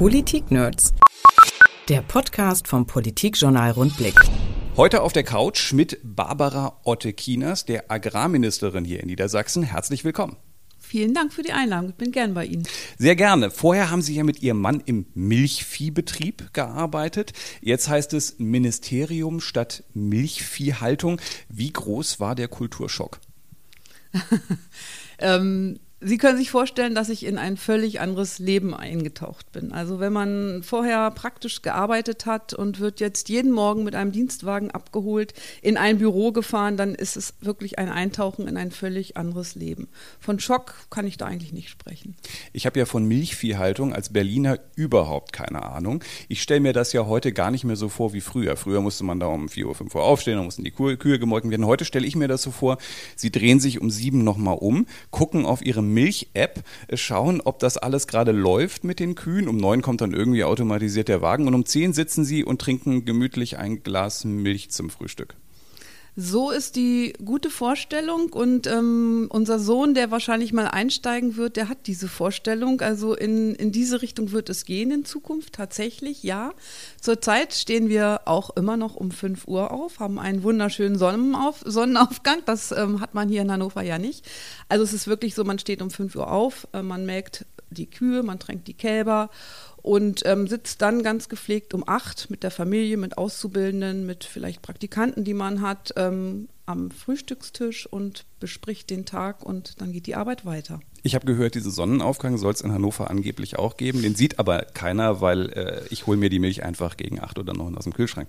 Politik-Nerds. Der Podcast vom Politikjournal Rundblick. Heute auf der Couch mit Barbara Otte-Kieners, der Agrarministerin hier in Niedersachsen. Herzlich willkommen. Vielen Dank für die Einladung. Ich bin gern bei Ihnen. Sehr gerne. Vorher haben Sie ja mit Ihrem Mann im Milchviehbetrieb gearbeitet. Jetzt heißt es Ministerium statt Milchviehhaltung. Wie groß war der Kulturschock? ähm, Sie können sich vorstellen, dass ich in ein völlig anderes Leben eingetaucht bin. Also wenn man vorher praktisch gearbeitet hat und wird jetzt jeden Morgen mit einem Dienstwagen abgeholt, in ein Büro gefahren, dann ist es wirklich ein Eintauchen in ein völlig anderes Leben. Von Schock kann ich da eigentlich nicht sprechen. Ich habe ja von Milchviehhaltung als Berliner überhaupt keine Ahnung. Ich stelle mir das ja heute gar nicht mehr so vor wie früher. Früher musste man da um 4 Uhr, 5 Uhr aufstehen, dann mussten die Kühe, gemolken werden. Heute stelle ich mir das so vor, sie drehen sich um sieben nochmal um, gucken auf ihre Milch-App, schauen, ob das alles gerade läuft mit den Kühen. Um neun kommt dann irgendwie automatisiert der Wagen und um zehn sitzen sie und trinken gemütlich ein Glas Milch zum Frühstück. So ist die gute Vorstellung und ähm, unser Sohn, der wahrscheinlich mal einsteigen wird, der hat diese Vorstellung. Also in, in diese Richtung wird es gehen in Zukunft tatsächlich, ja. Zurzeit stehen wir auch immer noch um 5 Uhr auf, haben einen wunderschönen Sonnenauf Sonnenaufgang. Das ähm, hat man hier in Hannover ja nicht. Also es ist wirklich so, man steht um 5 Uhr auf, äh, man melkt die Kühe, man tränkt die Kälber und ähm, sitzt dann ganz gepflegt um acht mit der Familie, mit Auszubildenden, mit vielleicht Praktikanten, die man hat, ähm, am Frühstückstisch und bespricht den Tag und dann geht die Arbeit weiter. Ich habe gehört, diese Sonnenaufgang soll es in Hannover angeblich auch geben. Den sieht aber keiner, weil äh, ich hole mir die Milch einfach gegen acht oder neun aus dem Kühlschrank.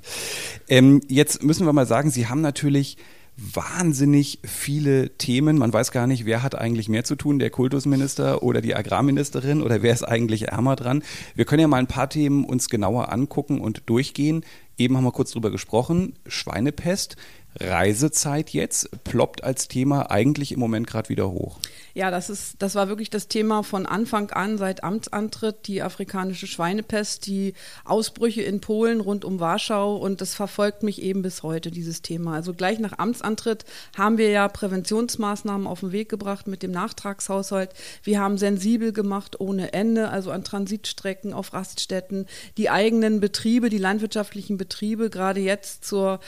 Ähm, jetzt müssen wir mal sagen, Sie haben natürlich wahnsinnig viele Themen. Man weiß gar nicht, wer hat eigentlich mehr zu tun, der Kultusminister oder die Agrarministerin oder wer ist eigentlich ärmer dran. Wir können ja mal ein paar Themen uns genauer angucken und durchgehen. Eben haben wir kurz drüber gesprochen. Schweinepest. Reisezeit jetzt ploppt als Thema eigentlich im Moment gerade wieder hoch. Ja, das ist, das war wirklich das Thema von Anfang an seit Amtsantritt, die afrikanische Schweinepest, die Ausbrüche in Polen rund um Warschau und das verfolgt mich eben bis heute, dieses Thema. Also gleich nach Amtsantritt haben wir ja Präventionsmaßnahmen auf den Weg gebracht mit dem Nachtragshaushalt. Wir haben sensibel gemacht ohne Ende, also an Transitstrecken, auf Raststätten, die eigenen Betriebe, die landwirtschaftlichen Betriebe, gerade jetzt zur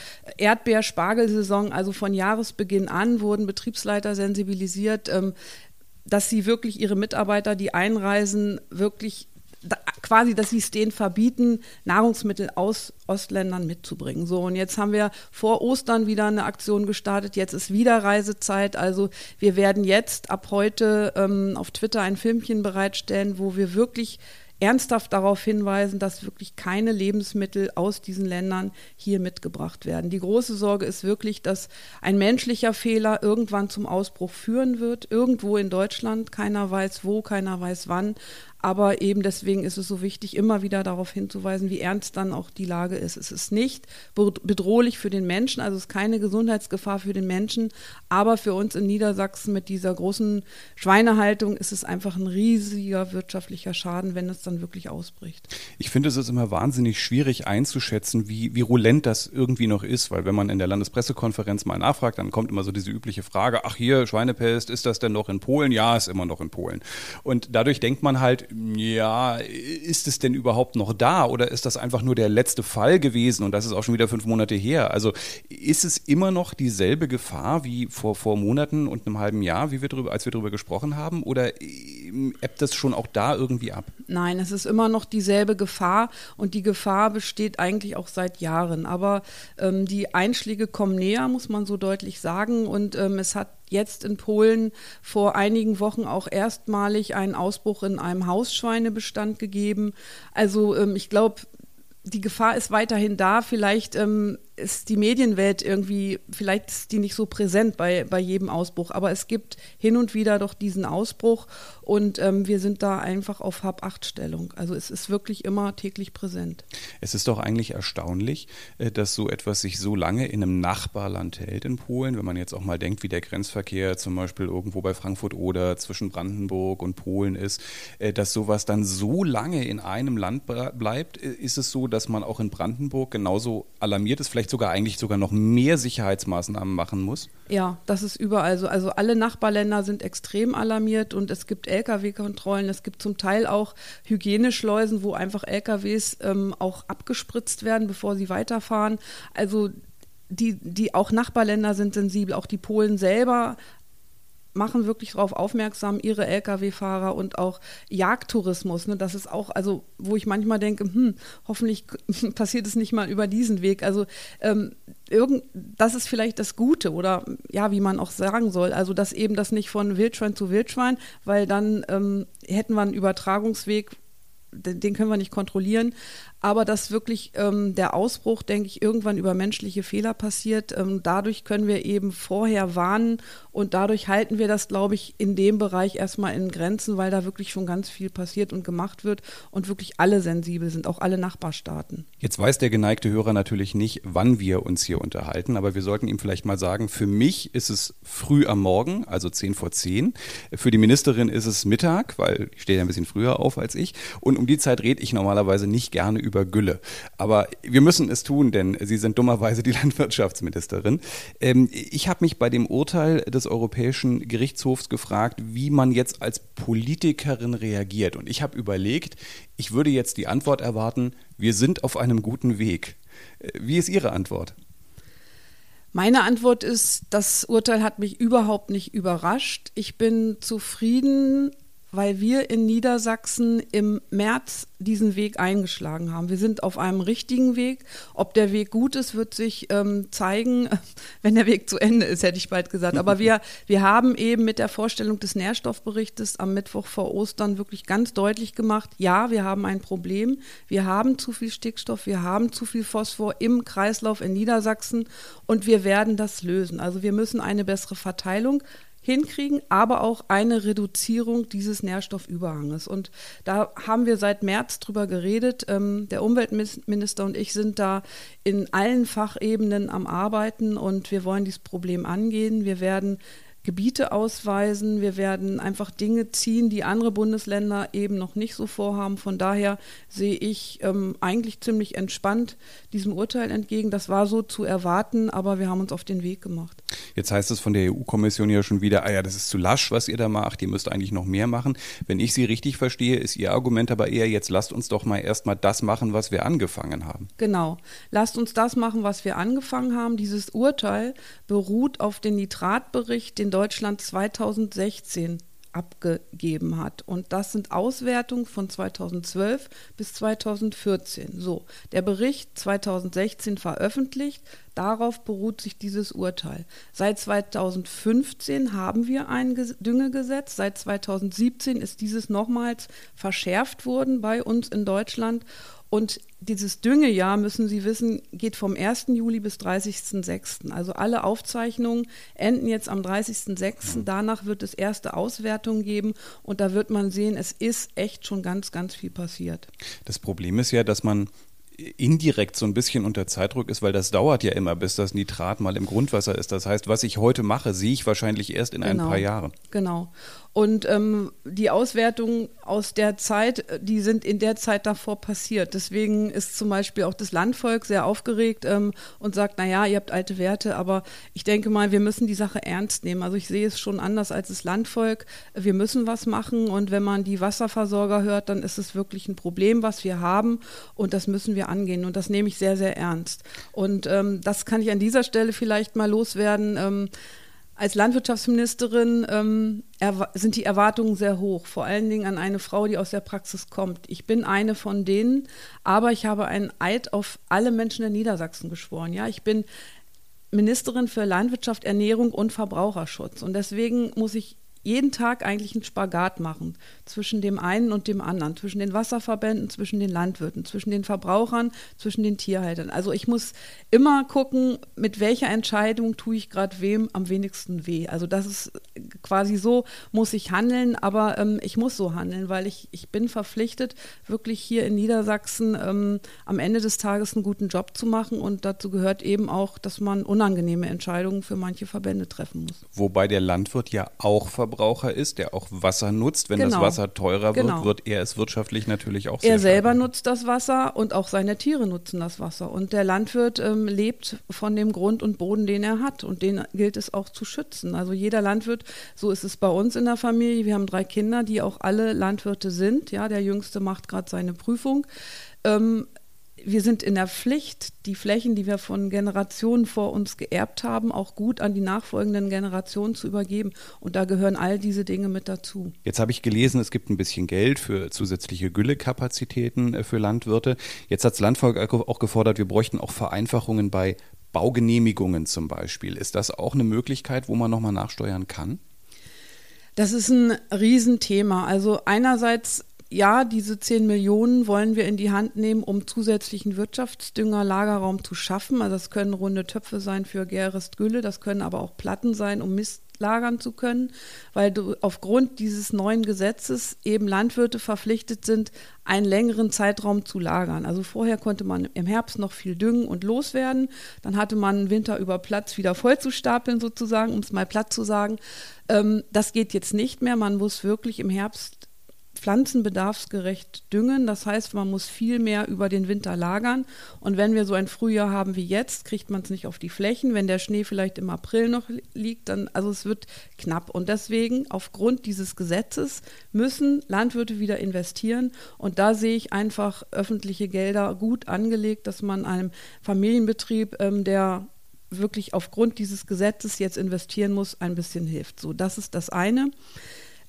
Erdbeer-Spargelsaison, also von Jahresbeginn an wurden Betriebsleiter sensibilisiert. Ähm, dass sie wirklich ihre Mitarbeiter, die einreisen, wirklich quasi, dass sie es denen verbieten, Nahrungsmittel aus Ostländern mitzubringen. So, und jetzt haben wir vor Ostern wieder eine Aktion gestartet. Jetzt ist wieder Reisezeit. Also wir werden jetzt ab heute ähm, auf Twitter ein Filmchen bereitstellen, wo wir wirklich ernsthaft darauf hinweisen, dass wirklich keine Lebensmittel aus diesen Ländern hier mitgebracht werden. Die große Sorge ist wirklich, dass ein menschlicher Fehler irgendwann zum Ausbruch führen wird, irgendwo in Deutschland. Keiner weiß wo, keiner weiß wann. Aber eben deswegen ist es so wichtig, immer wieder darauf hinzuweisen, wie ernst dann auch die Lage ist. Es ist nicht bedrohlich für den Menschen, also es ist keine Gesundheitsgefahr für den Menschen, aber für uns in Niedersachsen mit dieser großen Schweinehaltung ist es einfach ein riesiger wirtschaftlicher Schaden, wenn es dann wirklich ausbricht. Ich finde, es ist immer wahnsinnig schwierig einzuschätzen, wie virulent das irgendwie noch ist, weil wenn man in der Landespressekonferenz mal nachfragt, dann kommt immer so diese übliche Frage, ach hier, Schweinepest, ist das denn noch in Polen? Ja, ist immer noch in Polen. Und dadurch denkt man halt, ja, ist es denn überhaupt noch da oder ist das einfach nur der letzte Fall gewesen und das ist auch schon wieder fünf Monate her? Also ist es immer noch dieselbe Gefahr wie vor, vor Monaten und einem halben Jahr, wie wir drüber, als wir darüber gesprochen haben oder ähm, ebbt das schon auch da irgendwie ab? Nein, es ist immer noch dieselbe Gefahr und die Gefahr besteht eigentlich auch seit Jahren. Aber ähm, die Einschläge kommen näher, muss man so deutlich sagen und ähm, es hat jetzt in Polen vor einigen Wochen auch erstmalig einen Ausbruch in einem Hausschweinebestand gegeben. Also ähm, ich glaube, die Gefahr ist weiterhin da. Vielleicht ähm, ist die Medienwelt irgendwie, vielleicht ist die nicht so präsent bei, bei jedem Ausbruch, aber es gibt hin und wieder doch diesen Ausbruch und ähm, wir sind da einfach auf Hab-Acht-Stellung. Also es ist wirklich immer täglich präsent. Es ist doch eigentlich erstaunlich, äh, dass so etwas sich so lange in einem Nachbarland hält in Polen, wenn man jetzt auch mal denkt, wie der Grenzverkehr zum Beispiel irgendwo bei Frankfurt oder zwischen Brandenburg und Polen ist, äh, dass sowas dann so lange in einem Land bleibt. Äh, ist es so, dass man auch in Brandenburg genauso alarmiert ist? Vielleicht vielleicht sogar eigentlich sogar noch mehr Sicherheitsmaßnahmen machen muss? Ja, das ist überall so. Also alle Nachbarländer sind extrem alarmiert und es gibt Lkw-Kontrollen, es gibt zum Teil auch Hygieneschleusen, wo einfach Lkws ähm, auch abgespritzt werden, bevor sie weiterfahren. Also die, die auch Nachbarländer sind sensibel, auch die Polen selber machen wirklich darauf aufmerksam, ihre Lkw-Fahrer und auch Jagdtourismus. Ne, das ist auch, also wo ich manchmal denke, hm, hoffentlich passiert es nicht mal über diesen Weg. Also ähm, irgend, das ist vielleicht das Gute oder ja, wie man auch sagen soll. Also dass eben das nicht von Wildschwein zu Wildschwein, weil dann ähm, hätten wir einen Übertragungsweg den können wir nicht kontrollieren, aber dass wirklich ähm, der Ausbruch, denke ich, irgendwann über menschliche Fehler passiert. Ähm, dadurch können wir eben vorher warnen und dadurch halten wir das, glaube ich, in dem Bereich erstmal in Grenzen, weil da wirklich schon ganz viel passiert und gemacht wird und wirklich alle sensibel sind, auch alle Nachbarstaaten. Jetzt weiß der geneigte Hörer natürlich nicht, wann wir uns hier unterhalten, aber wir sollten ihm vielleicht mal sagen, für mich ist es früh am Morgen, also 10 vor 10. Für die Ministerin ist es Mittag, weil ich stehe ja ein bisschen früher auf als ich. Und um die Zeit rede ich normalerweise nicht gerne über über Gülle. Aber wir müssen es tun, denn Sie sind dummerweise die Landwirtschaftsministerin. Ähm, ich habe mich bei dem Urteil des Europäischen Gerichtshofs gefragt, wie man jetzt als Politikerin reagiert. Und ich habe überlegt, ich würde jetzt die Antwort erwarten, wir sind auf einem guten Weg. Äh, wie ist Ihre Antwort? Meine Antwort ist, das Urteil hat mich überhaupt nicht überrascht. Ich bin zufrieden weil wir in Niedersachsen im März diesen Weg eingeschlagen haben. Wir sind auf einem richtigen Weg. Ob der Weg gut ist, wird sich ähm, zeigen, wenn der Weg zu Ende ist, hätte ich bald gesagt. Aber wir, wir haben eben mit der Vorstellung des Nährstoffberichtes am Mittwoch vor Ostern wirklich ganz deutlich gemacht, ja, wir haben ein Problem. Wir haben zu viel Stickstoff, wir haben zu viel Phosphor im Kreislauf in Niedersachsen und wir werden das lösen. Also wir müssen eine bessere Verteilung hinkriegen, aber auch eine Reduzierung dieses Nährstoffüberhanges. Und da haben wir seit März drüber geredet. Ähm, der Umweltminister und ich sind da in allen Fachebenen am Arbeiten und wir wollen dieses Problem angehen. Wir werden Gebiete ausweisen. Wir werden einfach Dinge ziehen, die andere Bundesländer eben noch nicht so vorhaben. Von daher sehe ich ähm, eigentlich ziemlich entspannt diesem Urteil entgegen. Das war so zu erwarten, aber wir haben uns auf den Weg gemacht. Jetzt heißt es von der EU-Kommission ja schon wieder, ah ja, das ist zu lasch, was ihr da macht, ihr müsst eigentlich noch mehr machen. Wenn ich Sie richtig verstehe, ist Ihr Argument aber eher, jetzt lasst uns doch mal erstmal das machen, was wir angefangen haben. Genau, lasst uns das machen, was wir angefangen haben. Dieses Urteil beruht auf den Nitratbericht, den Deutschland 2016 abgegeben hat. Und das sind Auswertungen von 2012 bis 2014. So, der Bericht 2016 veröffentlicht, darauf beruht sich dieses Urteil. Seit 2015 haben wir ein Düngegesetz, seit 2017 ist dieses nochmals verschärft worden bei uns in Deutschland und dieses Düngejahr, müssen Sie wissen, geht vom 1. Juli bis 30.06. Also alle Aufzeichnungen enden jetzt am 30.06. Danach wird es erste Auswertungen geben und da wird man sehen, es ist echt schon ganz, ganz viel passiert. Das Problem ist ja, dass man indirekt so ein bisschen unter Zeitdruck ist, weil das dauert ja immer, bis das Nitrat mal im Grundwasser ist. Das heißt, was ich heute mache, sehe ich wahrscheinlich erst in genau, ein paar Jahren. Genau. Und ähm, die Auswertungen aus der Zeit, die sind in der Zeit davor passiert. Deswegen ist zum Beispiel auch das Landvolk sehr aufgeregt ähm, und sagt, naja, ihr habt alte Werte, aber ich denke mal, wir müssen die Sache ernst nehmen. Also ich sehe es schon anders als das Landvolk. Wir müssen was machen und wenn man die Wasserversorger hört, dann ist es wirklich ein Problem, was wir haben und das müssen wir angehen und das nehme ich sehr, sehr ernst. Und ähm, das kann ich an dieser Stelle vielleicht mal loswerden. Als Landwirtschaftsministerin ähm, sind die Erwartungen sehr hoch, vor allen Dingen an eine Frau, die aus der Praxis kommt. Ich bin eine von denen, aber ich habe einen Eid auf alle Menschen in Niedersachsen geschworen. Ja, ich bin Ministerin für Landwirtschaft, Ernährung und Verbraucherschutz und deswegen muss ich jeden Tag eigentlich einen Spagat machen zwischen dem einen und dem anderen, zwischen den Wasserverbänden, zwischen den Landwirten, zwischen den Verbrauchern, zwischen den Tierhaltern. Also ich muss immer gucken, mit welcher Entscheidung tue ich gerade wem am wenigsten weh. Also das ist quasi so, muss ich handeln, aber ähm, ich muss so handeln, weil ich, ich bin verpflichtet, wirklich hier in Niedersachsen ähm, am Ende des Tages einen guten Job zu machen und dazu gehört eben auch, dass man unangenehme Entscheidungen für manche Verbände treffen muss. Wobei der Landwirt ja auch Verbraucher Endverbraucher ist, der auch Wasser nutzt. Wenn Genau. das Wasser teurer Genau. wird, wird er es wirtschaftlich natürlich auch sehr Er selber stark. nutzt das Wasser und auch seine Tiere nutzen das Wasser. Und der Landwirt ähm, lebt von dem Grund und Boden, den er hat. Und den gilt es auch zu schützen. Also jeder Landwirt, so ist es bei uns in der Familie. Wir haben drei Kinder, die auch alle Landwirte sind. Ja, der Jüngste macht gerade seine Prüfung. Ähm, wir sind in der Pflicht, die Flächen, die wir von Generationen vor uns geerbt haben, auch gut an die nachfolgenden Generationen zu übergeben. Und da gehören all diese Dinge mit dazu. Jetzt habe ich gelesen, es gibt ein bisschen Geld für zusätzliche Güllekapazitäten äh, für Landwirte. Jetzt hat das Landvolk auch gefordert, wir bräuchten auch Vereinfachungen bei Baugenehmigungen zum Beispiel. Ist das auch eine Möglichkeit, wo man nochmal nachsteuern kann? Das ist ein Riesenthema. Also einerseits, ja, diese 10 Millionen wollen wir in die Hand nehmen, um zusätzlichen Wirtschaftsdünger, Lagerraum zu schaffen. Also das können runde Töpfe sein für Gerest Gülle, das können aber auch Platten sein, um Mist lagern zu können, weil du aufgrund dieses neuen Gesetzes eben Landwirte verpflichtet sind, einen längeren Zeitraum zu lagern. Also vorher konnte man im Herbst noch viel düngen und loswerden, dann hatte man Winter über Platz wieder voll zu stapeln sozusagen, um es mal platt zu sagen. Ähm, das geht jetzt nicht mehr, man muss wirklich im Herbst pflanzenbedarfsgerecht düngen. Das heißt, man muss viel mehr über den Winter lagern. Und wenn wir so ein Frühjahr haben wie jetzt, kriegt man es nicht auf die Flächen. Wenn der Schnee vielleicht im April noch li- liegt, dann, also es wird knapp. Und deswegen, aufgrund dieses Gesetzes, müssen Landwirte wieder investieren. Und da sehe ich einfach öffentliche Gelder gut angelegt, dass man einem Familienbetrieb, ähm, der wirklich aufgrund dieses Gesetzes jetzt investieren muss, ein bisschen hilft. So, das ist das eine.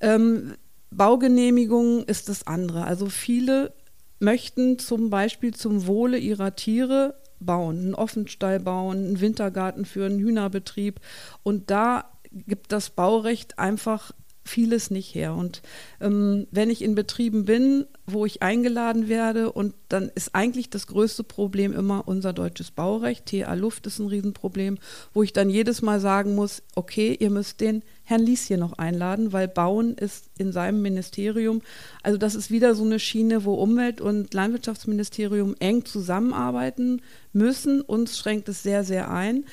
Ähm, Baugenehmigung ist das andere. Also viele möchten zum Beispiel zum Wohle ihrer Tiere bauen, einen Offenstall bauen, einen Wintergarten für einen Hühnerbetrieb. Und da gibt das Baurecht einfach vieles nicht her. Und ähm, wenn ich in Betrieben bin, wo ich eingeladen werde, und dann ist eigentlich das größte Problem immer unser deutsches Baurecht. TA Luft ist ein Riesenproblem, wo ich dann jedes Mal sagen muss, okay, ihr müsst den Herrn Lies hier noch einladen, weil Bauen ist in seinem Ministerium. Also das ist wieder so eine Schiene, wo Umwelt- und Landwirtschaftsministerium eng zusammenarbeiten müssen. Uns schränkt es sehr, sehr ein.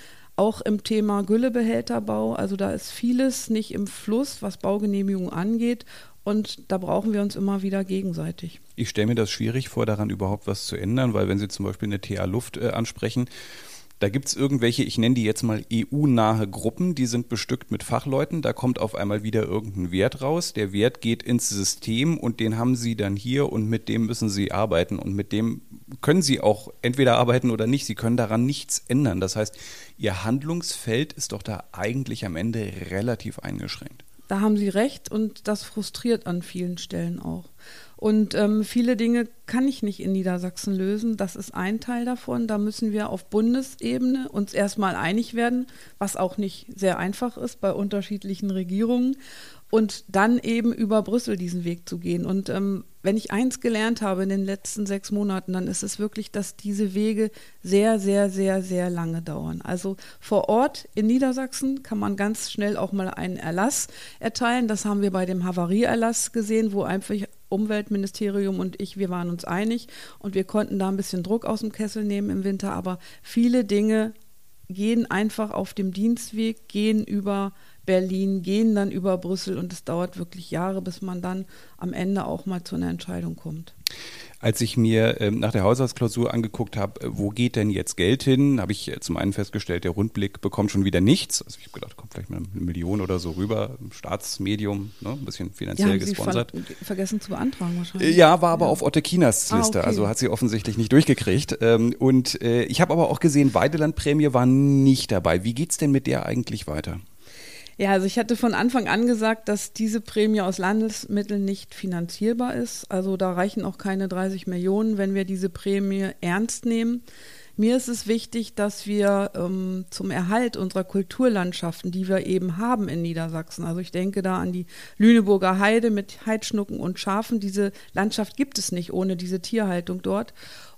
Auch im Thema Güllebehälterbau, also da ist vieles nicht im Fluss, was Baugenehmigungen angeht. Und da brauchen wir uns immer wieder gegenseitig. Ich stelle mir das schwierig vor, daran überhaupt was zu ändern, weil wenn Sie zum Beispiel eine TA Luft äh, ansprechen, da gibt es irgendwelche, ich nenne die jetzt mal EU-nahe Gruppen, die sind bestückt mit Fachleuten, da kommt auf einmal wieder irgendein Wert raus, der Wert geht ins System und den haben Sie dann hier und mit dem müssen Sie arbeiten und mit dem können Sie auch entweder arbeiten oder nicht, Sie können daran nichts ändern. Das heißt, Ihr Handlungsfeld ist doch da eigentlich am Ende relativ eingeschränkt. Da haben Sie recht und das frustriert an vielen Stellen auch. Und ähm, viele Dinge kann ich nicht in Niedersachsen lösen. Das ist ein Teil davon. Da müssen wir auf Bundesebene uns erstmal einig werden, was auch nicht sehr einfach ist bei unterschiedlichen Regierungen. Und dann eben über Brüssel diesen Weg zu gehen. Und ähm, wenn ich eins gelernt habe in den letzten sechs Monaten, dann ist es wirklich, dass diese Wege sehr, sehr, sehr, sehr lange dauern. Also vor Ort in Niedersachsen kann man ganz schnell auch mal einen Erlass erteilen. Das haben wir bei dem Havarieerlass gesehen, wo einfach Umweltministerium und ich, wir waren uns einig und wir konnten da ein bisschen Druck aus dem Kessel nehmen im Winter. Aber viele Dinge gehen einfach auf dem Dienstweg, gehen über Berlin, gehen dann über Brüssel und es dauert wirklich Jahre, bis man dann am Ende auch mal zu einer Entscheidung kommt. Als ich mir ähm, nach der Haushaltsklausur angeguckt habe, äh, wo geht denn jetzt Geld hin, habe ich äh, zum einen festgestellt, der Rundblick bekommt schon wieder nichts. Also ich habe gedacht, kommt vielleicht mal eine Million oder so rüber, Staatsmedium, ne, ein bisschen finanziell haben Sie gesponsert. ver vergessen zu beantragen Äh, wahrscheinlich. Ja, war aber auf Otto Kinas Ah, Liste, okay. also hat sie offensichtlich nicht durchgekriegt. Ähm, Und äh, ich habe aber auch gesehen, Weidelandprämie war nicht dabei. Wie geht's denn mit der eigentlich weiter? Ja, also ich hatte von Anfang an gesagt, dass diese Prämie aus Landesmitteln nicht finanzierbar ist. Also da reichen auch keine 30 Millionen, wenn wir diese Prämie ernst nehmen. Mir ist es wichtig, dass wir ähm, zum Erhalt unserer Kulturlandschaften, die wir eben haben in Niedersachsen, also ich denke da an die Lüneburger Heide mit Heidschnucken und Schafen, diese Landschaft gibt es nicht ohne diese Tierhaltung dort.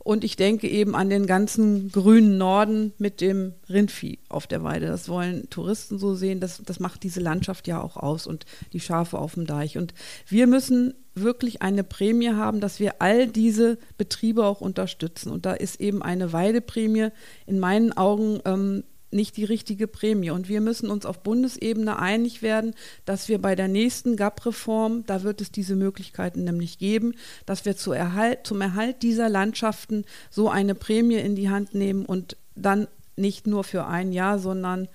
Und ich denke eben an den ganzen grünen Norden mit dem Rindvieh auf der Weide. Das wollen Touristen so sehen. Das, das macht diese Landschaft ja auch aus und die Schafe auf dem Deich. Und wir müssen wirklich eine Prämie haben, dass wir all diese Betriebe auch unterstützen. Und da ist eben eine Weideprämie in meinen Augen ähm, nicht die richtige Prämie. Und wir müssen uns auf Bundesebene einig werden, dass wir bei der nächsten GAP-Reform, da wird es diese Möglichkeiten nämlich geben, dass wir zu Erhalt, zum Erhalt dieser Landschaften so eine Prämie in die Hand nehmen und dann nicht nur für ein Jahr, sondern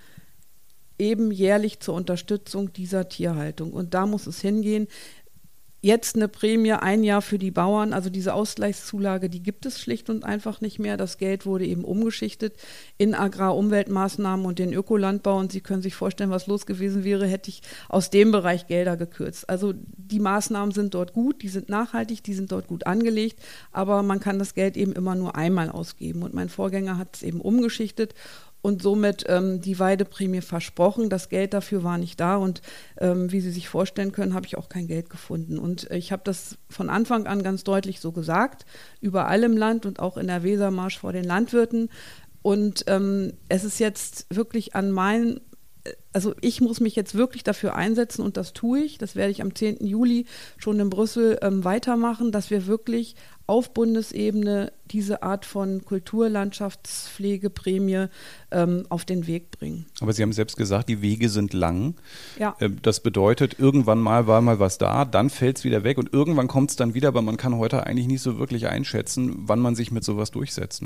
eben jährlich zur Unterstützung dieser Tierhaltung. Und da muss es hingehen jetzt eine Prämie ein Jahr für die Bauern, also diese Ausgleichszulage, die gibt es schlicht und einfach nicht mehr. Das Geld wurde eben umgeschichtet in Agrarumweltmaßnahmen und den Ökolandbau. Und Sie können sich vorstellen, was los gewesen wäre, hätte ich aus dem Bereich Gelder gekürzt. Also die Maßnahmen sind dort gut, die sind nachhaltig, die sind dort gut angelegt, aber man kann das Geld eben immer nur einmal ausgeben. Und mein Vorgänger hat es eben umgeschichtet und somit ähm, die Weideprämie versprochen. Das Geld dafür war nicht da und ähm, wie Sie sich vorstellen können, habe ich auch kein Geld gefunden. Und ich habe das von Anfang an ganz deutlich so gesagt, überall im Land und auch in der Wesermarsch vor den Landwirten. Und ähm, es ist jetzt wirklich an meinen also ich muss mich jetzt wirklich dafür einsetzen und das tue ich. Das werde ich am 10. Juli schon in Brüssel ähm, weitermachen, dass wir wirklich auf Bundesebene diese Art von Kulturlandschaftspflegeprämie ähm, auf den Weg bringen. Aber Sie haben selbst gesagt, die Wege sind lang. Ja. Ähm, das bedeutet, irgendwann mal war mal was da, dann fällt es wieder weg und irgendwann kommt es dann wieder, aber man kann heute eigentlich nicht so wirklich einschätzen, wann man sich mit sowas durchsetzt.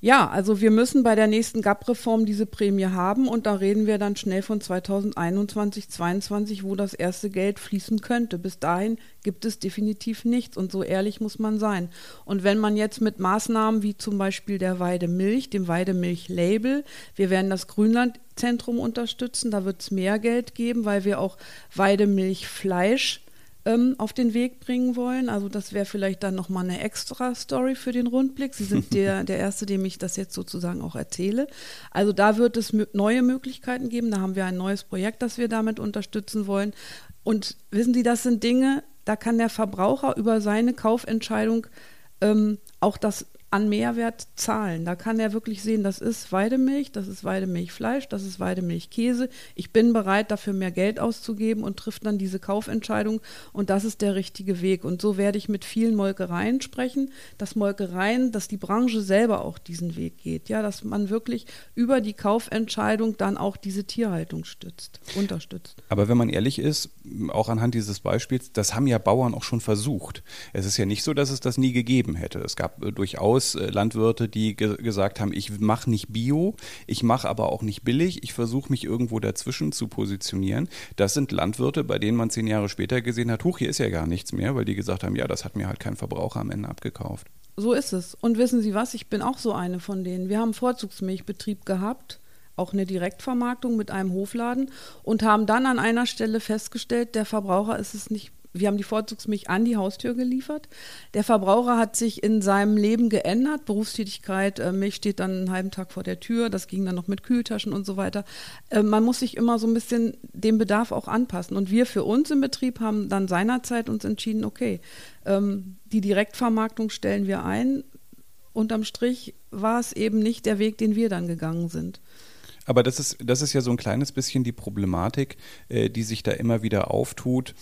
Ja, also wir müssen bei der nächsten GAP-Reform diese Prämie haben und da reden wir dann schnell von 2021, 2022, wo das erste Geld fließen könnte. Bis dahin gibt es definitiv nichts und so ehrlich muss man sein. Und wenn man jetzt mit Maßnahmen wie zum Beispiel der Weidemilch, dem Weidemilch-Label, wir werden das Grünlandzentrum unterstützen, da wird es mehr Geld geben, weil wir auch Weidemilchfleisch ähm, auf den Weg bringen wollen. Also das wäre vielleicht dann nochmal eine extra Story für den Rundblick. Sie sind der, der Erste, dem ich das jetzt sozusagen auch erzähle. Also da wird es neue Möglichkeiten geben. Da haben wir ein neues Projekt, das wir damit unterstützen wollen. Und wissen Sie, das sind Dinge, da kann der Verbraucher über seine Kaufentscheidung ähm, auch das an Mehrwert zahlen. Da kann er wirklich sehen, das ist Weidemilch, das ist Weidemilchfleisch, das ist Weidemilchkäse. Ich bin bereit, dafür mehr Geld auszugeben und trifft dann diese Kaufentscheidung. Und das ist der richtige Weg. Und so werde ich mit vielen Molkereien sprechen, dass Molkereien, dass die Branche selber auch diesen Weg geht. Ja, dass man wirklich über die Kaufentscheidung dann auch diese Tierhaltung stützt, unterstützt. Aber wenn man ehrlich ist, auch anhand dieses Beispiels, das haben ja Bauern auch schon versucht. Es ist ja nicht so, dass es das nie gegeben hätte. Es gab äh, durchaus durchaus äh, Landwirte, die ge gesagt haben, ich mache nicht Bio, ich mache aber auch nicht billig, ich versuche mich irgendwo dazwischen zu positionieren. Das sind Landwirte, bei denen man zehn Jahre später gesehen hat, huch, hier ist ja gar nichts mehr, weil die gesagt haben, ja, das hat mir halt kein Verbraucher am Ende abgekauft. So ist es. Und wissen Sie was, ich bin auch so eine von denen. Wir haben Vorzugsmilchbetrieb gehabt auch eine Direktvermarktung mit einem Hofladen und haben dann an einer Stelle festgestellt, der Verbraucher ist es nicht wir haben die Vorzugsmilch an die Haustür geliefert. Der Verbraucher hat sich in seinem Leben geändert. Berufstätigkeit, äh, Milch steht dann einen halben Tag vor der Tür. Das ging dann noch mit Kühltaschen und so weiter. Äh, man muss sich immer so ein bisschen dem Bedarf auch anpassen. Und wir für uns im Betrieb haben dann seinerzeit uns entschieden, okay, ähm, die Direktvermarktung stellen wir ein. Unterm Strich war es eben nicht der Weg, den wir dann gegangen sind. Aber das ist, das ist ja so ein kleines bisschen die Problematik, äh, die sich da immer wieder auftut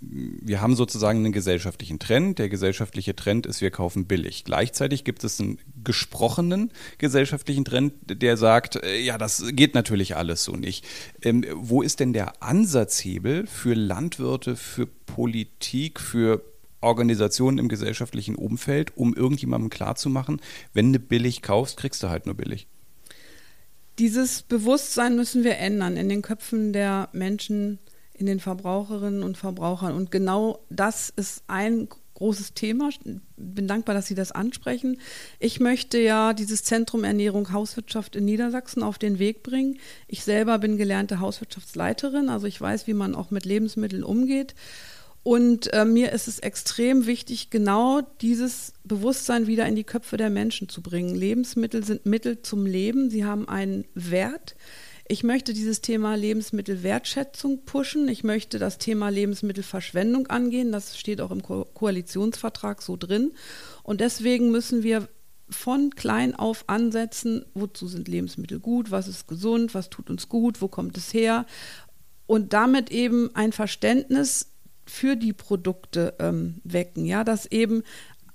wir haben sozusagen einen gesellschaftlichen Trend. Der gesellschaftliche Trend ist, wir kaufen billig. Gleichzeitig gibt es einen gesprochenen gesellschaftlichen Trend, der sagt, äh, ja, das geht natürlich alles so nicht. Ähm, wo ist denn der Ansatzhebel für Landwirte, für Politik, für Organisationen im gesellschaftlichen Umfeld, um irgendjemandem klarzumachen, wenn du billig kaufst, kriegst du halt nur billig? Dieses Bewusstsein müssen wir ändern in den Köpfen der Menschen, in den Verbraucherinnen und Verbrauchern. Und genau das ist ein großes Thema. Ich bin dankbar, dass Sie das ansprechen. Ich möchte ja dieses Zentrum Ernährung Hauswirtschaft in Niedersachsen auf den Weg bringen. Ich selber bin gelernte Hauswirtschaftsleiterin, also ich weiß, wie man auch mit Lebensmitteln umgeht. Und äh, mir ist es extrem wichtig, genau dieses Bewusstsein wieder in die Köpfe der Menschen zu bringen. Lebensmittel sind Mittel zum Leben. Sie haben einen Wert. Ich möchte dieses Thema Lebensmittelwertschätzung pushen. Ich möchte das Thema Lebensmittelverschwendung angehen. Das steht auch im Ko Koalitionsvertrag so drin. Und deswegen müssen wir von klein auf ansetzen, wozu sind Lebensmittel gut, was ist gesund, was tut uns gut, wo kommt es her. Und damit eben ein Verständnis für die Produkte ähm, wecken. Ja, dass eben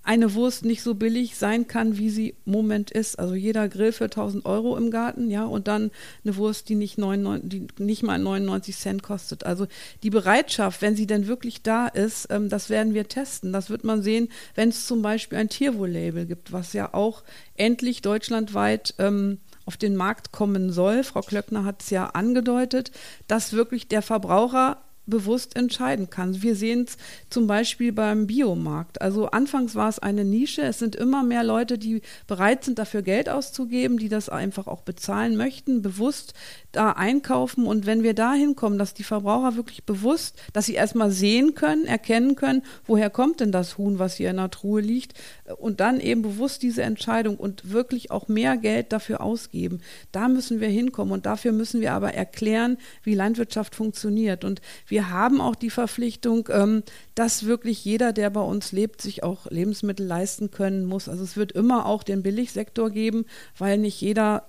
eine Wurst nicht so billig sein kann, wie sie im Moment ist. Also jeder Grill für 1000 Euro im Garten, ja, und dann eine Wurst, die nicht, 99, die nicht mal 99 Cent kostet. Also die Bereitschaft, wenn sie denn wirklich da ist, ähm, das werden wir testen. Das wird man sehen, wenn es zum Beispiel ein Tierwohl-Label gibt, was ja auch endlich deutschlandweit ähm, auf den Markt kommen soll. Frau Klöckner hat es ja angedeutet, dass wirklich der Verbraucher bewusst entscheiden kann. Wir sehen es zum Beispiel beim Biomarkt. Also anfangs war es eine Nische. Es sind immer mehr Leute, die bereit sind, dafür Geld auszugeben, die das einfach auch bezahlen möchten, bewusst da einkaufen. Und wenn wir dahin kommen, dass die Verbraucher wirklich bewusst, dass sie erstmal sehen können, erkennen können, woher kommt denn das Huhn, was hier in der Truhe liegt, und dann eben bewusst diese Entscheidung und wirklich auch mehr Geld dafür ausgeben. Da müssen wir hinkommen. Und dafür müssen wir aber erklären, wie Landwirtschaft funktioniert. Und wir haben auch die Verpflichtung, ähm, dass wirklich jeder, der bei uns lebt, sich auch Lebensmittel leisten können muss. Also es wird immer auch den Billigsektor geben, weil nicht jeder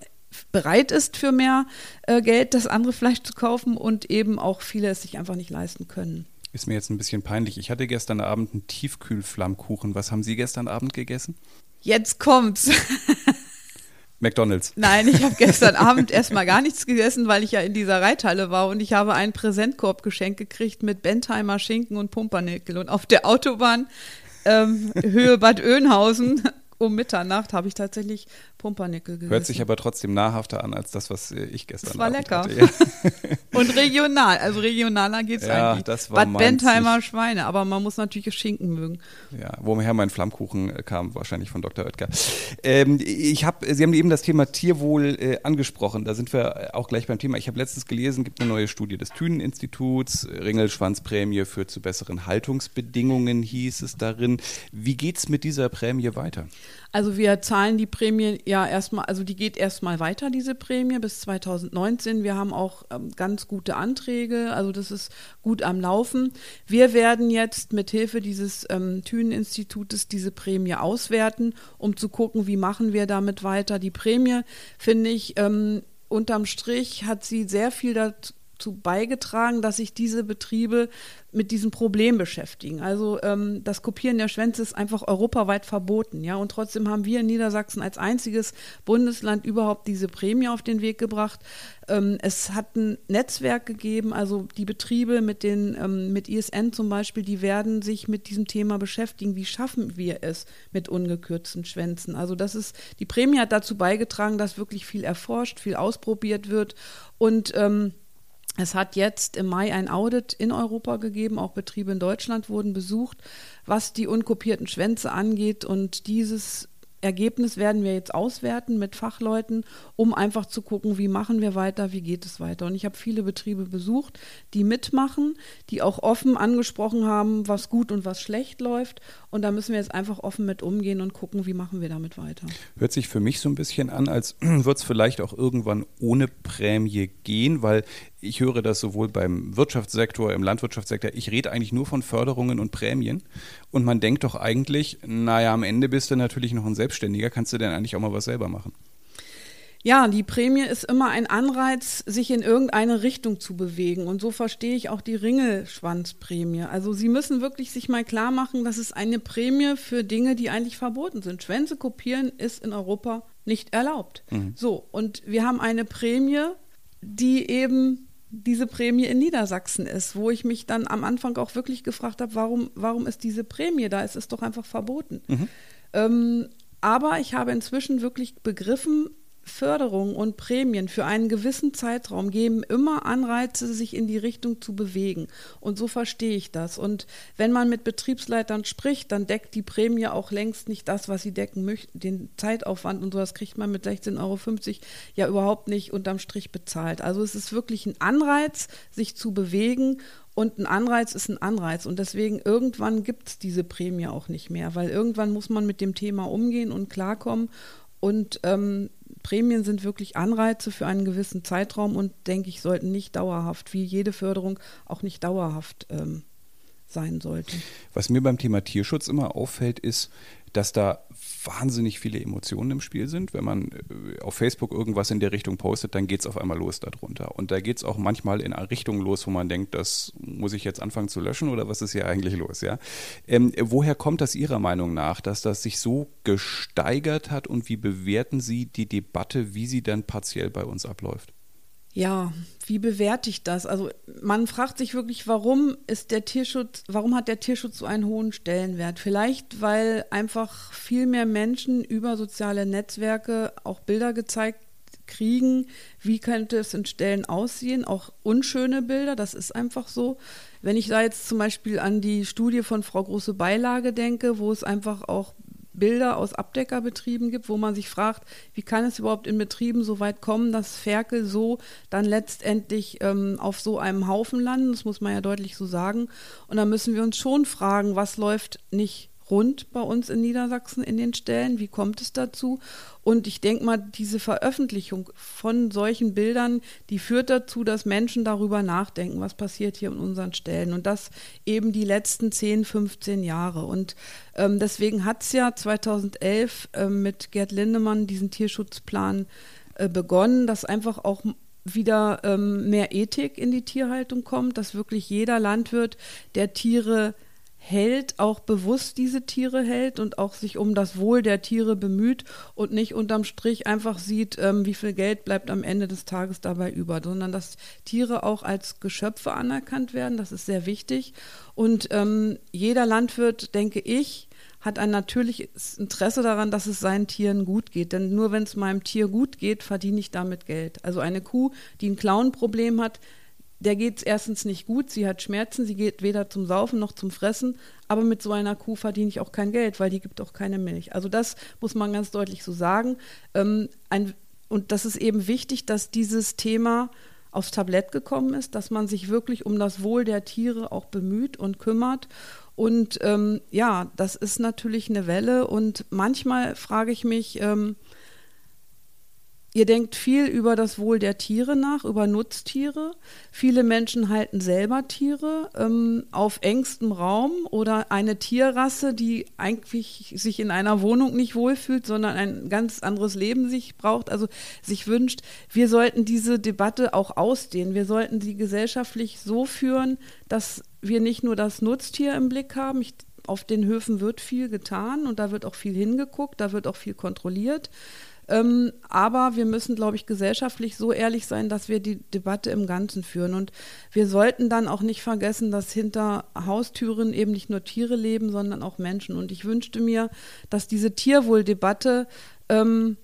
bereit ist, für mehr äh, Geld das andere Fleisch zu kaufen und eben auch viele es sich einfach nicht leisten können. Ist mir jetzt ein bisschen peinlich. Ich hatte gestern Abend einen Tiefkühlflammkuchen. Was haben Sie gestern Abend gegessen? Jetzt kommt's. McDonalds. Nein, ich habe gestern Abend erstmal gar nichts gegessen, weil ich ja in dieser Reithalle war und ich habe einen Präsentkorb geschenkt gekriegt mit Bentheimer Schinken und Pumpernickel. Und auf der Autobahn ähm, Höhe Bad Oeynhausen um Mitternacht habe ich tatsächlich Pumpernickel gegessen. Hört sich aber trotzdem nahrhafter an als das, was äh, ich gestern Das war lecker. Hatte. Ja. Und regional, also regionaler geht es Ja, eigentlich. das war Bad Bentheimer nicht. Schweine, aber man muss natürlich Schinken mögen. Ja, woher mein Flammkuchen äh, kam, wahrscheinlich von Dr. Oetker. Ähm, ich hab, Sie haben eben das Thema Tierwohl äh, angesprochen. Da sind wir äh, auch gleich beim Thema. Ich habe letztens gelesen, gibt eine neue Studie des Thünen-Instituts. Ringelschwanzprämie führt zu besseren Haltungsbedingungen, hieß es darin. Wie geht's mit dieser Prämie weiter? Also wir zahlen die Prämie ja erstmal, also die geht erstmal weiter, diese Prämie bis 2019. Wir haben auch ähm, ganz gute Anträge, also das ist gut am Laufen. Wir werden jetzt mit Hilfe dieses ähm, Thünen-Institutes diese Prämie auswerten, um zu gucken, wie machen wir damit weiter. Die Prämie, finde ich, ähm, unterm Strich hat sie sehr viel dazu beigetragen, dass sich diese Betriebe mit diesem Problem beschäftigen. Also ähm, das Kopieren der Schwänze ist einfach europaweit verboten, ja. Und trotzdem haben wir in Niedersachsen als einziges Bundesland überhaupt diese Prämie auf den Weg gebracht. Ähm, es hat ein Netzwerk gegeben, also die Betriebe mit den ähm, mit ISN zum Beispiel, die werden sich mit diesem Thema beschäftigen. Wie schaffen wir es mit ungekürzten Schwänzen? Also das ist die Prämie hat dazu beigetragen, dass wirklich viel erforscht, viel ausprobiert wird und ähm, es hat jetzt im Mai ein Audit in Europa gegeben, auch Betriebe in Deutschland wurden besucht, was die unkopierten Schwänze angeht. Und dieses Ergebnis werden wir jetzt auswerten mit Fachleuten, um einfach zu gucken, wie machen wir weiter, wie geht es weiter. Und ich habe viele Betriebe besucht, die mitmachen, die auch offen angesprochen haben, was gut und was schlecht läuft. Und da müssen wir jetzt einfach offen mit umgehen und gucken, wie machen wir damit weiter. Hört sich für mich so ein bisschen an, als wird es vielleicht auch irgendwann ohne Prämie gehen, weil ich höre das sowohl beim Wirtschaftssektor, im Landwirtschaftssektor. Ich rede eigentlich nur von Förderungen und Prämien. Und man denkt doch eigentlich, naja, am Ende bist du natürlich noch ein Selbstständiger, kannst du denn eigentlich auch mal was selber machen? Ja, die Prämie ist immer ein Anreiz, sich in irgendeine Richtung zu bewegen. Und so verstehe ich auch die Ringelschwanzprämie. Also Sie müssen wirklich sich mal klar machen, dass es eine Prämie für Dinge, die eigentlich verboten sind. Schwänze kopieren ist in Europa nicht erlaubt. Mhm. So, und wir haben eine Prämie, die eben diese Prämie in Niedersachsen ist, wo ich mich dann am Anfang auch wirklich gefragt habe, warum, warum ist diese Prämie da? Es ist doch einfach verboten. Mhm. Ähm, aber ich habe inzwischen wirklich begriffen, Förderung und Prämien für einen gewissen Zeitraum geben immer Anreize, sich in die Richtung zu bewegen. Und so verstehe ich das. Und wenn man mit Betriebsleitern spricht, dann deckt die Prämie auch längst nicht das, was sie decken möchten. Den Zeitaufwand und so, das kriegt man mit 16,50 Euro ja überhaupt nicht unterm Strich bezahlt. Also es ist wirklich ein Anreiz, sich zu bewegen und ein Anreiz ist ein Anreiz. Und deswegen irgendwann gibt es diese Prämie auch nicht mehr, weil irgendwann muss man mit dem Thema umgehen und klarkommen. Und ähm, Prämien sind wirklich Anreize für einen gewissen Zeitraum und denke ich, sollten nicht dauerhaft, wie jede Förderung auch nicht dauerhaft ähm, sein sollte. Was mir beim Thema Tierschutz immer auffällt, ist, dass da wahnsinnig viele Emotionen im Spiel sind. Wenn man äh, auf Facebook irgendwas in der Richtung postet, dann geht es auf einmal los darunter. Und da geht es auch manchmal in eine Richtung los, wo man denkt, das muss ich jetzt anfangen zu löschen oder was ist hier eigentlich los? Ja? Ähm, woher kommt das Ihrer Meinung nach, dass das sich so gesteigert hat und wie bewerten Sie die Debatte, wie sie dann partiell bei uns abläuft? Ja, wie bewerte ich das? Also man fragt sich wirklich, warum ist der Tierschutz, warum hat der Tierschutz so einen hohen Stellenwert? Vielleicht, weil einfach viel mehr Menschen über soziale Netzwerke auch Bilder gezeigt kriegen, wie könnte es in Stellen aussehen, auch unschöne Bilder, das ist einfach so. Wenn ich da jetzt zum Beispiel an die Studie von Frau Große Beilage denke, wo es einfach auch Bilder aus Abdeckerbetrieben gibt, wo man sich fragt, wie kann es überhaupt in Betrieben so weit kommen, dass Ferkel so dann letztendlich ähm, auf so einem Haufen landen. Das muss man ja deutlich so sagen. Und da müssen wir uns schon fragen, was läuft nicht rund bei uns in Niedersachsen in den Stellen. Wie kommt es dazu? Und ich denke mal, diese Veröffentlichung von solchen Bildern, die führt dazu, dass Menschen darüber nachdenken, was passiert hier in unseren Stellen. Und das eben die letzten 10, 15 Jahre. Und ähm, deswegen hat es ja 2011 äh, mit Gerd Lindemann diesen Tierschutzplan äh, begonnen, dass einfach auch wieder ähm, mehr Ethik in die Tierhaltung kommt, dass wirklich jeder Landwirt, der Tiere hält, auch bewusst diese Tiere hält und auch sich um das Wohl der Tiere bemüht und nicht unterm Strich einfach sieht, ähm, wie viel Geld bleibt am Ende des Tages dabei über, sondern dass Tiere auch als Geschöpfe anerkannt werden. Das ist sehr wichtig. Und ähm, jeder Landwirt, denke ich, hat ein natürliches Interesse daran, dass es seinen Tieren gut geht. Denn nur wenn es meinem Tier gut geht, verdiene ich damit Geld. Also eine Kuh, die ein Klauenproblem hat, der geht es erstens nicht gut, sie hat Schmerzen, sie geht weder zum Saufen noch zum Fressen, aber mit so einer Kuh verdiene ich auch kein Geld, weil die gibt auch keine Milch. Also das muss man ganz deutlich so sagen. Ähm, ein, und das ist eben wichtig, dass dieses Thema aufs Tablett gekommen ist, dass man sich wirklich um das Wohl der Tiere auch bemüht und kümmert. Und ähm, ja, das ist natürlich eine Welle. Und manchmal frage ich mich, ähm, Ihr denkt viel über das Wohl der Tiere nach, über Nutztiere. Viele Menschen halten selber Tiere ähm, auf engstem Raum oder eine Tierrasse, die eigentlich sich in einer Wohnung nicht wohlfühlt, sondern ein ganz anderes Leben sich braucht, also sich wünscht. Wir sollten diese Debatte auch ausdehnen. Wir sollten sie gesellschaftlich so führen, dass wir nicht nur das Nutztier im Blick haben. Ich, auf den Höfen wird viel getan und da wird auch viel hingeguckt, da wird auch viel kontrolliert. Ähm, aber wir müssen, glaube ich, gesellschaftlich so ehrlich sein, dass wir die Debatte im Ganzen führen. Und wir sollten dann auch nicht vergessen, dass hinter Haustüren eben nicht nur Tiere leben, sondern auch Menschen. Und ich wünschte mir, dass diese Tierwohldebatte ähm,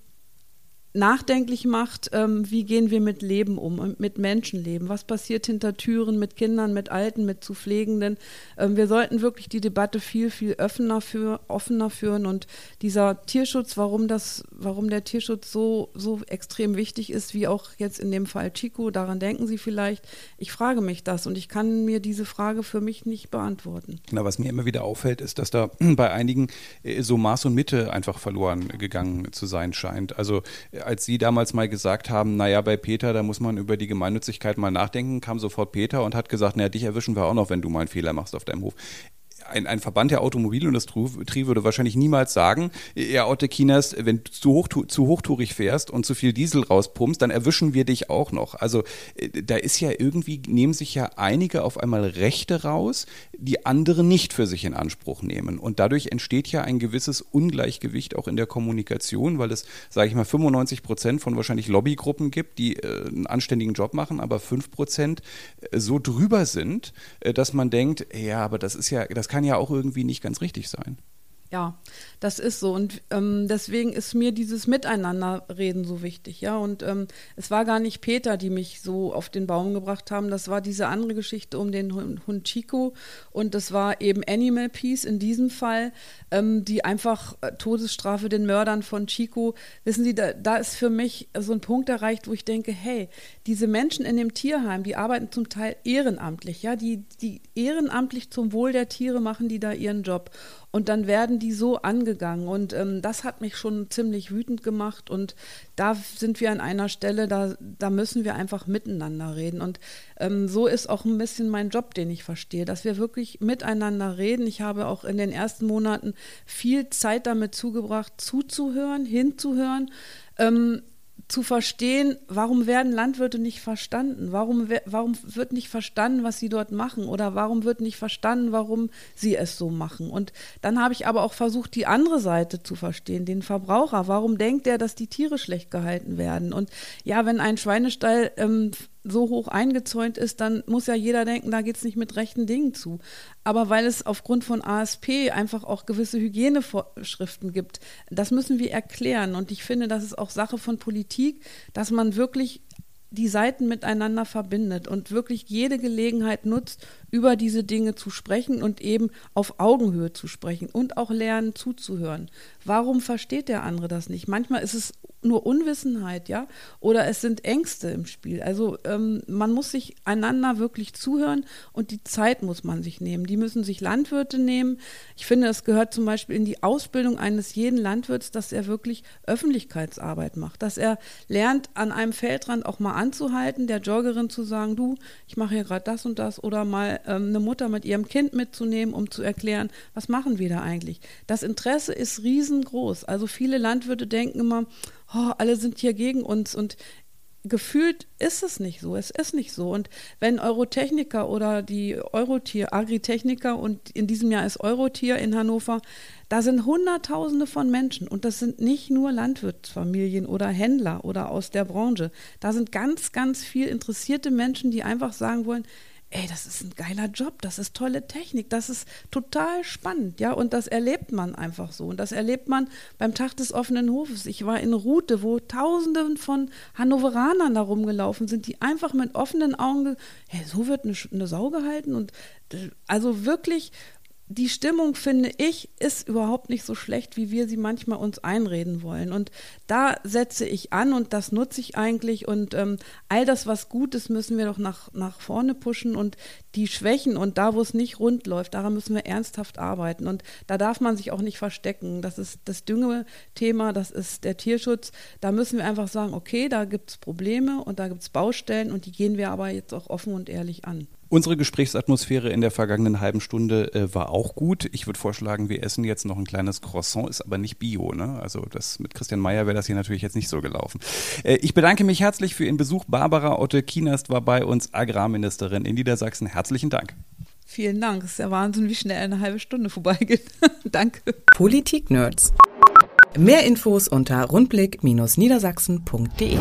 nachdenklich macht, ähm, wie gehen wir mit Leben um, mit Menschenleben, was passiert hinter Türen mit Kindern, mit Alten, mit zu Pflegenden. Ähm, wir sollten wirklich die Debatte viel, viel offener, für, offener führen und dieser Tierschutz, warum, das, warum der Tierschutz so, so extrem wichtig ist, wie auch jetzt in dem Fall Chico, daran denken Sie vielleicht. Ich frage mich das und ich kann mir diese Frage für mich nicht beantworten. Na, was mir immer wieder auffällt, ist, dass da bei einigen äh, so Maß und Mitte einfach verloren gegangen zu sein scheint. Also als Sie damals mal gesagt haben, naja, bei Peter, da muss man über die Gemeinnützigkeit mal nachdenken, kam sofort Peter und hat gesagt, naja, dich erwischen wir auch noch, wenn du mal einen Fehler machst auf deinem Hof ein, ein Verband der Automobilindustrie würde wahrscheinlich niemals sagen, ja, Otte Kinas, wenn du zu, hoch, zu hochtourig fährst und zu viel Diesel rauspumpst, dann erwischen wir dich auch noch. Also äh, da ist ja irgendwie, nehmen sich ja einige auf einmal Rechte raus, die andere nicht für sich in Anspruch nehmen. Und dadurch entsteht ja ein gewisses Ungleichgewicht auch in der Kommunikation, weil es, sage ich mal, 95 Prozent von wahrscheinlich Lobbygruppen gibt, die äh, einen anständigen Job machen, aber 5 Prozent äh, so drüber sind, äh, dass man denkt, ja, aber das ist ja, das kann ja auch irgendwie nicht ganz richtig sein. Ja, das ist so. Und ähm, deswegen ist mir dieses Miteinanderreden so wichtig. Ja, und ähm, es war gar nicht Peter, die mich so auf den Baum gebracht haben. Das war diese andere Geschichte um den Hund Chico. Und das war eben Animal Peace in diesem Fall, ähm, die einfach äh, Todesstrafe den Mördern von Chico. Wissen Sie, da, da ist für mich so ein Punkt erreicht, wo ich denke, hey, diese Menschen in dem Tierheim, die arbeiten zum Teil ehrenamtlich. Ja, die, die ehrenamtlich zum Wohl der Tiere machen die da ihren Job. Und dann werden die so angegangen. Und ähm, das hat mich schon ziemlich wütend gemacht. Und da sind wir an einer Stelle, da, da müssen wir einfach miteinander reden. Und ähm, so ist auch ein bisschen mein Job, den ich verstehe, dass wir wirklich miteinander reden. Ich habe auch in den ersten Monaten viel Zeit damit zugebracht, zuzuhören, hinzuhören. Ähm, zu verstehen, warum werden Landwirte nicht verstanden? Warum, warum wird nicht verstanden, was sie dort machen? Oder warum wird nicht verstanden, warum sie es so machen? Und dann habe ich aber auch versucht, die andere Seite zu verstehen, den Verbraucher. Warum denkt er, dass die Tiere schlecht gehalten werden? Und ja, wenn ein Schweinestall ähm, so hoch eingezäunt ist, dann muss ja jeder denken, da geht es nicht mit rechten Dingen zu. Aber weil es aufgrund von ASP einfach auch gewisse Hygienevorschriften gibt, das müssen wir erklären. Und ich finde, das ist auch Sache von Politik, dass man wirklich die Seiten miteinander verbindet und wirklich jede Gelegenheit nutzt, über diese Dinge zu sprechen und eben auf Augenhöhe zu sprechen und auch lernen zuzuhören. Warum versteht der andere das nicht? Manchmal ist es nur Unwissenheit, ja, oder es sind Ängste im Spiel. Also ähm, man muss sich einander wirklich zuhören und die Zeit muss man sich nehmen. Die müssen sich Landwirte nehmen. Ich finde, es gehört zum Beispiel in die Ausbildung eines jeden Landwirts, dass er wirklich Öffentlichkeitsarbeit macht, dass er lernt, an einem Feldrand auch mal anzuhalten, der Joggerin zu sagen, du, ich mache hier gerade das und das, oder mal ähm, eine Mutter mit ihrem Kind mitzunehmen, um zu erklären, was machen wir da eigentlich. Das Interesse ist riesengroß. Also viele Landwirte denken immer, oh, alle sind hier gegen uns und gefühlt ist es nicht so. Es ist nicht so. Und wenn Eurotechniker oder die Eurotier, Agritechniker und in diesem Jahr ist Eurotier in Hannover, da sind Hunderttausende von Menschen und das sind nicht nur Landwirtsfamilien oder Händler oder aus der Branche. Da sind ganz, ganz viel interessierte Menschen, die einfach sagen wollen, ey, das ist ein geiler Job, das ist tolle Technik, das ist total spannend, ja, und das erlebt man einfach so. Und das erlebt man beim Tag des offenen Hofes. Ich war in Route, wo Tausende von Hannoveranern da rumgelaufen sind, die einfach mit offenen Augen, hey, so wird eine, eine Sau gehalten und also wirklich die Stimmung, finde ich, ist überhaupt nicht so schlecht, wie wir sie manchmal uns einreden wollen. Und da setze ich an und das nutze ich eigentlich. Und ähm, all das, was gut ist, müssen wir doch nach, nach vorne pushen. Und die Schwächen und da, wo es nicht rund läuft, daran müssen wir ernsthaft arbeiten. Und da darf man sich auch nicht verstecken. Das ist das Düngethema, das ist der Tierschutz. Da müssen wir einfach sagen, okay, da gibt es Probleme und da gibt es Baustellen und die gehen wir aber jetzt auch offen und ehrlich an. Unsere Gesprächsatmosphäre in der vergangenen halben Stunde äh, war auch gut. Ich würde vorschlagen, wir essen jetzt noch ein kleines Croissant, ist aber nicht Bio. Ne? Also das mit Christian Meyer wäre das hier natürlich jetzt nicht so gelaufen. Äh, ich bedanke mich herzlich für Ihren Besuch. Barbara Otte Kienast war bei uns, Agrarministerin in Niedersachsen. Herzlichen Dank. Vielen Dank. Es ist ja Wahnsinn, wie schnell eine halbe Stunde vorbeigeht. Danke. Politik-Nerds. Mehr Infos unter rundblick-niedersachsen.de